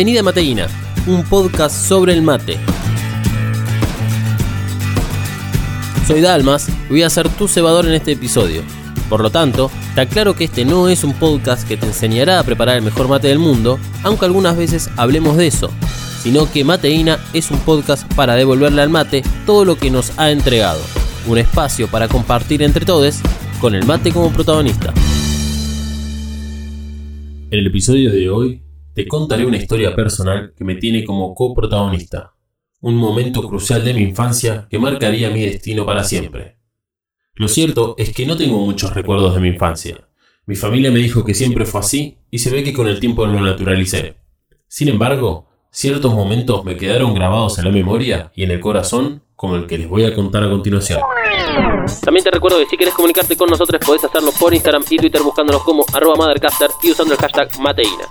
Bienvenida a Mateína, un podcast sobre el mate. Soy Dalmas y voy a ser tu cebador en este episodio. Por lo tanto, te aclaro que este no es un podcast que te enseñará a preparar el mejor mate del mundo, aunque algunas veces hablemos de eso, sino que Mateína es un podcast para devolverle al mate todo lo que nos ha entregado, un espacio para compartir entre todos con el mate como protagonista. En el episodio de hoy te contaré una historia personal que me tiene como coprotagonista, un momento crucial de mi infancia que marcaría mi destino para siempre. Lo cierto es que no tengo muchos recuerdos de mi infancia. Mi familia me dijo que siempre fue así y se ve que con el tiempo lo naturalicé. Sin embargo, ciertos momentos me quedaron grabados en la memoria y en el corazón como el que les voy a contar a continuación. También te recuerdo que si quieres comunicarte con nosotros podés hacerlo por Instagram y Twitter buscándonos como arroba mothercaster y usando el hashtag mateína.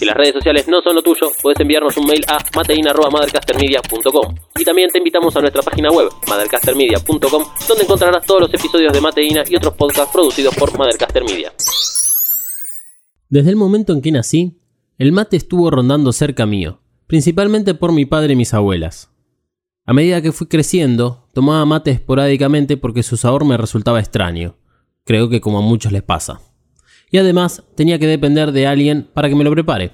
Si las redes sociales no son lo tuyo, puedes enviarnos un mail a mateina.mothercastermedia.com Y también te invitamos a nuestra página web, mothercastermedia.com, donde encontrarás todos los episodios de Mateina y otros podcasts producidos por Mothercaster Media. Desde el momento en que nací, el mate estuvo rondando cerca mío, principalmente por mi padre y mis abuelas. A medida que fui creciendo, tomaba mate esporádicamente porque su sabor me resultaba extraño. Creo que como a muchos les pasa y además tenía que depender de alguien para que me lo prepare.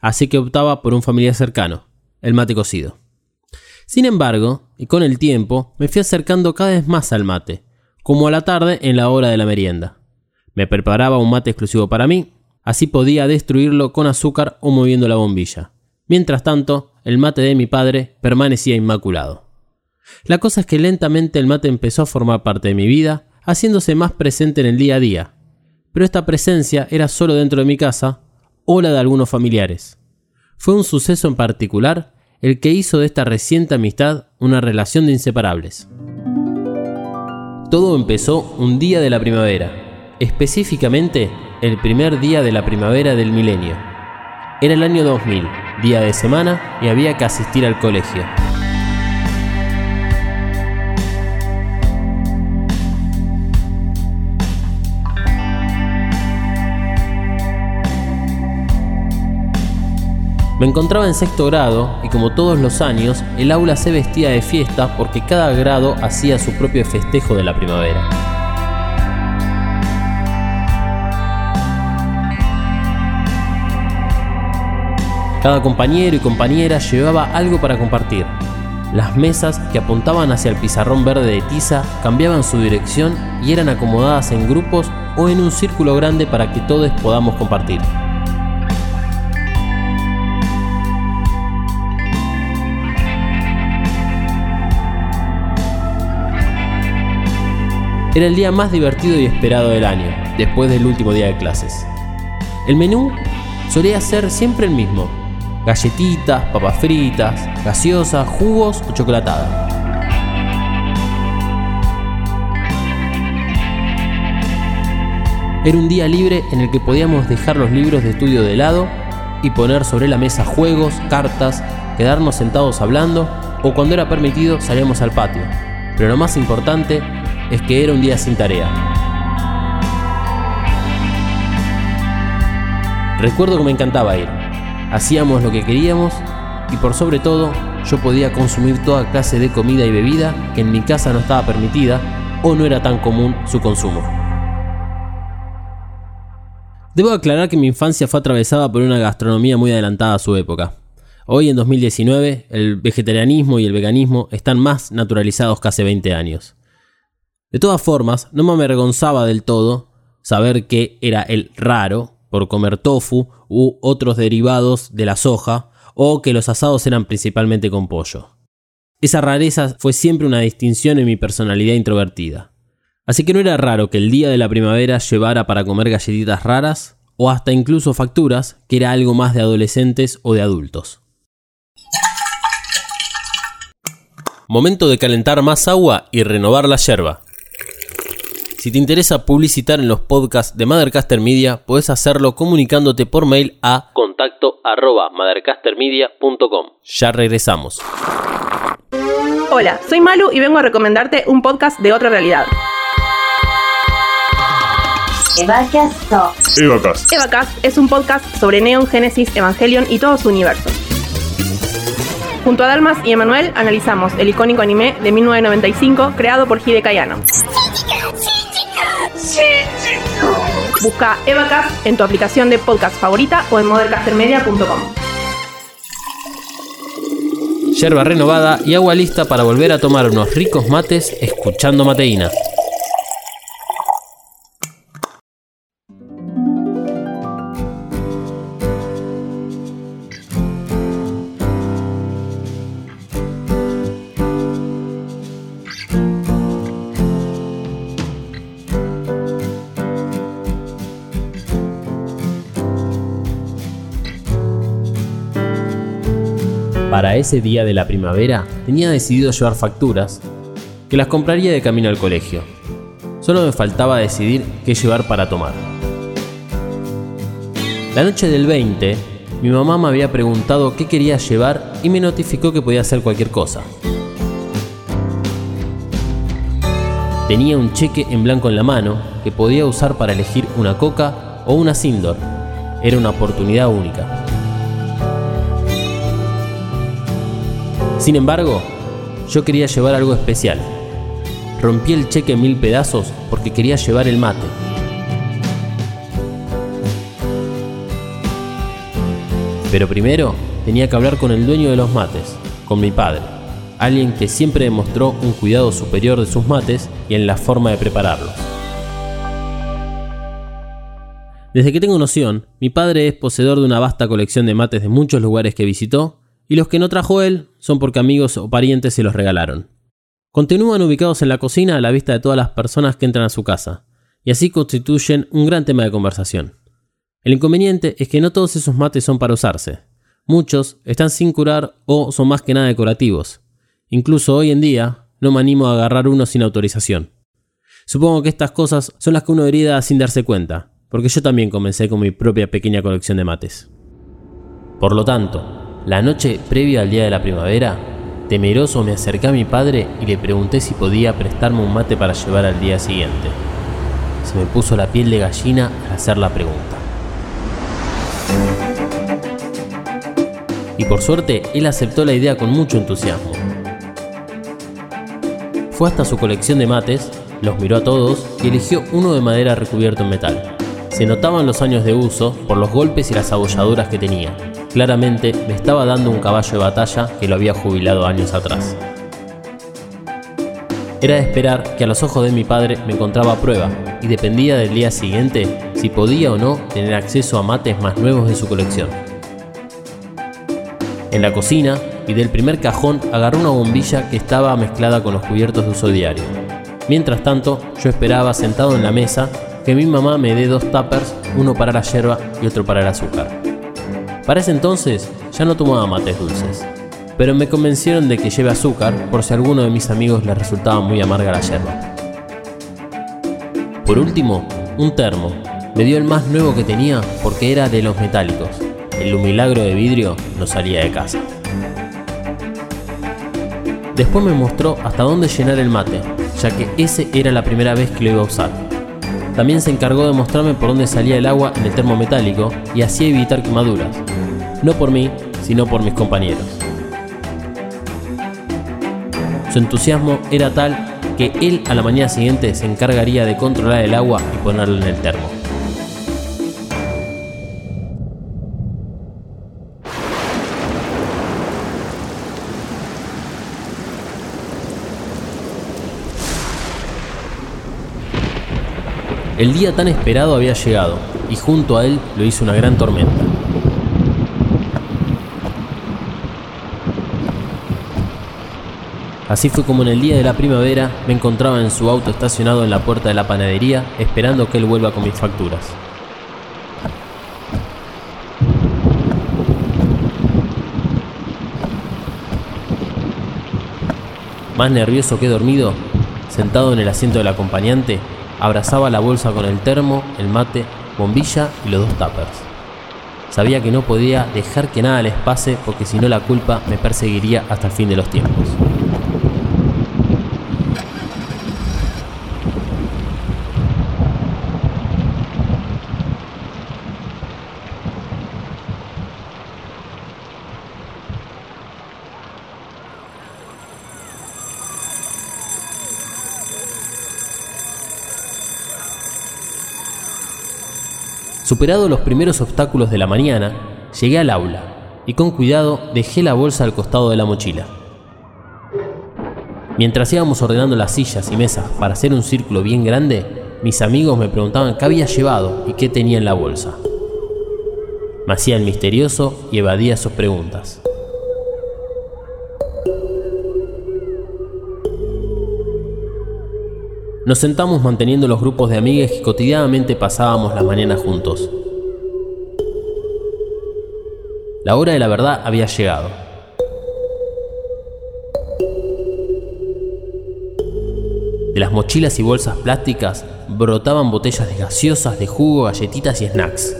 Así que optaba por un familiar cercano, el mate cocido. Sin embargo, y con el tiempo, me fui acercando cada vez más al mate, como a la tarde en la hora de la merienda. Me preparaba un mate exclusivo para mí, así podía destruirlo con azúcar o moviendo la bombilla. Mientras tanto, el mate de mi padre permanecía inmaculado. La cosa es que lentamente el mate empezó a formar parte de mi vida, haciéndose más presente en el día a día, pero esta presencia era solo dentro de mi casa o la de algunos familiares. Fue un suceso en particular el que hizo de esta reciente amistad una relación de inseparables. Todo empezó un día de la primavera, específicamente el primer día de la primavera del milenio. Era el año 2000, día de semana, y había que asistir al colegio. Me encontraba en sexto grado y como todos los años, el aula se vestía de fiesta porque cada grado hacía su propio festejo de la primavera. Cada compañero y compañera llevaba algo para compartir. Las mesas que apuntaban hacia el pizarrón verde de tiza cambiaban su dirección y eran acomodadas en grupos o en un círculo grande para que todos podamos compartir. Era el día más divertido y esperado del año, después del último día de clases. El menú solía ser siempre el mismo. Galletitas, papas fritas, gaseosas, jugos o chocolatada. Era un día libre en el que podíamos dejar los libros de estudio de lado y poner sobre la mesa juegos, cartas, quedarnos sentados hablando o cuando era permitido salíamos al patio. Pero lo más importante es que era un día sin tarea. Recuerdo que me encantaba ir. Hacíamos lo que queríamos y por sobre todo yo podía consumir toda clase de comida y bebida que en mi casa no estaba permitida o no era tan común su consumo. Debo aclarar que mi infancia fue atravesada por una gastronomía muy adelantada a su época. Hoy en 2019 el vegetarianismo y el veganismo están más naturalizados que hace 20 años. De todas formas, no me avergonzaba del todo saber que era el raro por comer tofu u otros derivados de la soja, o que los asados eran principalmente con pollo. Esa rareza fue siempre una distinción en mi personalidad introvertida. Así que no era raro que el día de la primavera llevara para comer galletitas raras o hasta incluso facturas, que era algo más de adolescentes o de adultos. Momento de calentar más agua y renovar la yerba. Si te interesa publicitar en los podcasts de Mothercaster Media, puedes hacerlo comunicándote por mail a contacto arroba Ya regresamos. Hola, soy Malu y vengo a recomendarte un podcast de otra realidad. Evacast. Evacast. Evacast es un podcast sobre Neon, Genesis, Evangelion y todo su universo. Junto a Dalmas y Emanuel analizamos el icónico anime de 1995 creado por Hide Kayano. Busca Evacast en tu aplicación de podcast favorita o en modercastermedia.com. Yerba renovada y agua lista para volver a tomar unos ricos mates escuchando mateína. Para ese día de la primavera tenía decidido llevar facturas, que las compraría de camino al colegio. Solo me faltaba decidir qué llevar para tomar. La noche del 20, mi mamá me había preguntado qué quería llevar y me notificó que podía hacer cualquier cosa. Tenía un cheque en blanco en la mano que podía usar para elegir una coca o una Sindor. Era una oportunidad única. Sin embargo, yo quería llevar algo especial. Rompí el cheque en mil pedazos porque quería llevar el mate. Pero primero tenía que hablar con el dueño de los mates, con mi padre, alguien que siempre demostró un cuidado superior de sus mates y en la forma de prepararlos. Desde que tengo noción, mi padre es poseedor de una vasta colección de mates de muchos lugares que visitó y los que no trajo él son porque amigos o parientes se los regalaron. Continúan ubicados en la cocina a la vista de todas las personas que entran a su casa, y así constituyen un gran tema de conversación. El inconveniente es que no todos esos mates son para usarse. Muchos están sin curar o son más que nada decorativos. Incluso hoy en día no me animo a agarrar uno sin autorización. Supongo que estas cosas son las que uno herida sin darse cuenta, porque yo también comencé con mi propia pequeña colección de mates. Por lo tanto, la noche previa al día de la primavera, temeroso me acerqué a mi padre y le pregunté si podía prestarme un mate para llevar al día siguiente. Se me puso la piel de gallina al hacer la pregunta. Y por suerte, él aceptó la idea con mucho entusiasmo. Fue hasta su colección de mates, los miró a todos y eligió uno de madera recubierto en metal. Se notaban los años de uso por los golpes y las abolladuras que tenía, Claramente me estaba dando un caballo de batalla que lo había jubilado años atrás. Era de esperar que a los ojos de mi padre me encontraba prueba y dependía del día siguiente si podía o no tener acceso a mates más nuevos de su colección. En la cocina y del primer cajón agarró una bombilla que estaba mezclada con los cubiertos de uso diario. Mientras tanto, yo esperaba sentado en la mesa que mi mamá me dé dos tuppers, uno para la hierba y otro para el azúcar. Para ese entonces ya no tomaba mates dulces, pero me convencieron de que lleve azúcar por si a alguno de mis amigos le resultaba muy amarga la yerba. Por último, un termo. Me dio el más nuevo que tenía porque era de los metálicos. El milagro de vidrio no salía de casa. Después me mostró hasta dónde llenar el mate, ya que ese era la primera vez que lo iba a usar. También se encargó de mostrarme por dónde salía el agua en el termo metálico y así evitar quemaduras, no por mí, sino por mis compañeros. Su entusiasmo era tal que él a la mañana siguiente se encargaría de controlar el agua y ponerla en el termo. El día tan esperado había llegado, y junto a él lo hizo una gran tormenta. Así fue como en el día de la primavera me encontraba en su auto estacionado en la puerta de la panadería esperando que él vuelva con mis facturas. Más nervioso que dormido, sentado en el asiento del acompañante, abrazaba la bolsa con el termo, el mate, bombilla y los dos tuppers. Sabía que no podía dejar que nada les pase porque si no la culpa me perseguiría hasta el fin de los tiempos. Superado los primeros obstáculos de la mañana, llegué al aula y con cuidado dejé la bolsa al costado de la mochila. Mientras íbamos ordenando las sillas y mesas para hacer un círculo bien grande, mis amigos me preguntaban qué había llevado y qué tenía en la bolsa. Me hacía el misterioso y evadía sus preguntas. Nos sentamos manteniendo los grupos de amigas que cotidianamente pasábamos las mañanas juntos. La hora de la verdad había llegado. De las mochilas y bolsas plásticas brotaban botellas de gaseosas, de jugo, galletitas y snacks.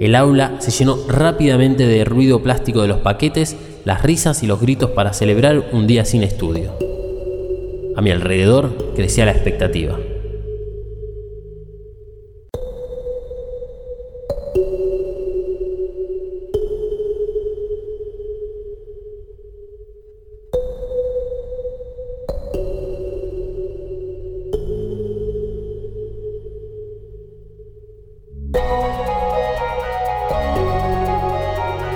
El aula se llenó rápidamente de ruido plástico de los paquetes, las risas y los gritos para celebrar un día sin estudio. A mi alrededor crecía la expectativa.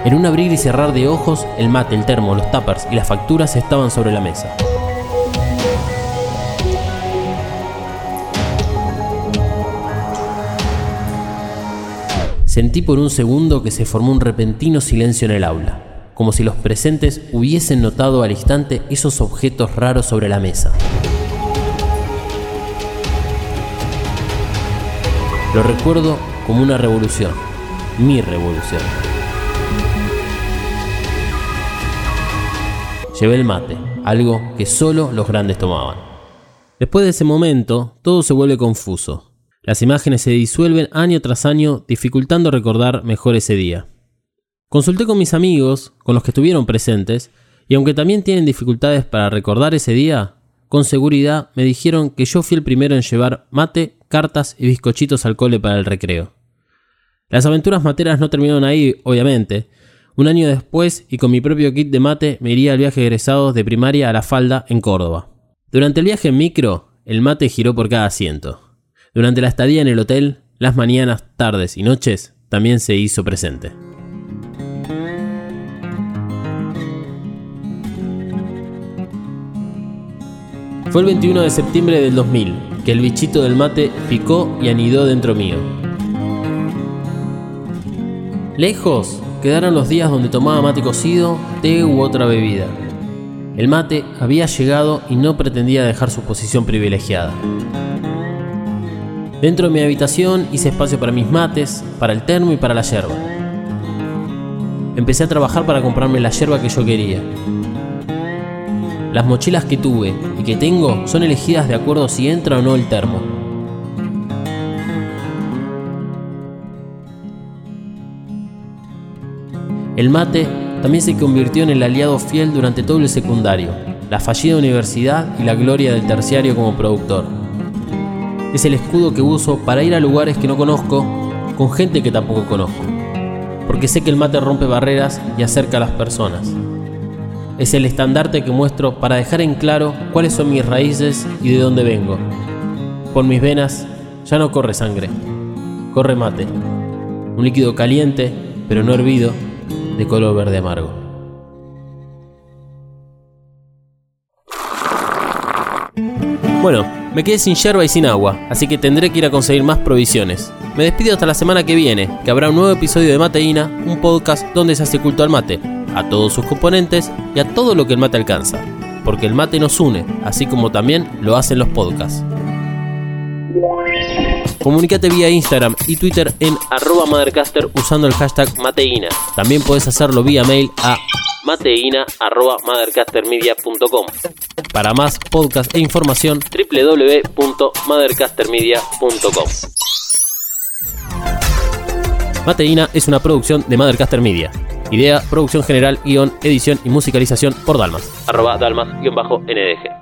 En un abrir y cerrar de ojos, el mate, el termo, los tuppers y las facturas estaban sobre la mesa. Sentí por un segundo que se formó un repentino silencio en el aula, como si los presentes hubiesen notado al instante esos objetos raros sobre la mesa. Lo recuerdo como una revolución, mi revolución. Llevé el mate, algo que solo los grandes tomaban. Después de ese momento, todo se vuelve confuso. Las imágenes se disuelven año tras año, dificultando recordar mejor ese día. Consulté con mis amigos, con los que estuvieron presentes, y aunque también tienen dificultades para recordar ese día, con seguridad me dijeron que yo fui el primero en llevar mate, cartas y bizcochitos al cole para el recreo. Las aventuras materas no terminaron ahí, obviamente. Un año después, y con mi propio kit de mate, me iría al viaje de egresados de primaria a La Falda, en Córdoba. Durante el viaje en micro, el mate giró por cada asiento. Durante la estadía en el hotel, las mañanas, tardes y noches también se hizo presente. Fue el 21 de septiembre del 2000 que el bichito del mate picó y anidó dentro mío. Lejos quedaron los días donde tomaba mate cocido, té u otra bebida. El mate había llegado y no pretendía dejar su posición privilegiada. Dentro de mi habitación hice espacio para mis mates, para el termo y para la yerba. Empecé a trabajar para comprarme la yerba que yo quería. Las mochilas que tuve y que tengo son elegidas de acuerdo si entra o no el termo. El mate también se convirtió en el aliado fiel durante todo el secundario, la fallida universidad y la gloria del terciario como productor es el escudo que uso para ir a lugares que no conozco con gente que tampoco conozco. Porque sé que el mate rompe barreras y acerca a las personas. Es el estandarte que muestro para dejar en claro cuáles son mis raíces y de dónde vengo. Por mis venas ya no corre sangre, corre mate. Un líquido caliente, pero no hervido, de color verde amargo. Bueno, me quedé sin yerba y sin agua, así que tendré que ir a conseguir más provisiones. Me despido hasta la semana que viene, que habrá un nuevo episodio de Mateína, un podcast donde se hace culto al mate, a todos sus componentes y a todo lo que el mate alcanza. Porque el mate nos une, así como también lo hacen los podcasts. Comunicate vía Instagram y Twitter en arroba Mothercaster usando el hashtag Mateína. También puedes hacerlo vía mail a mateina.mothercastermedia.com. Para más podcast e información, www.mothercastermedia.com. Mateina es una producción de Mothercaster Media. Idea, producción general, guion, edición y musicalización por Dalmas. Arroba Dalmas-NDG.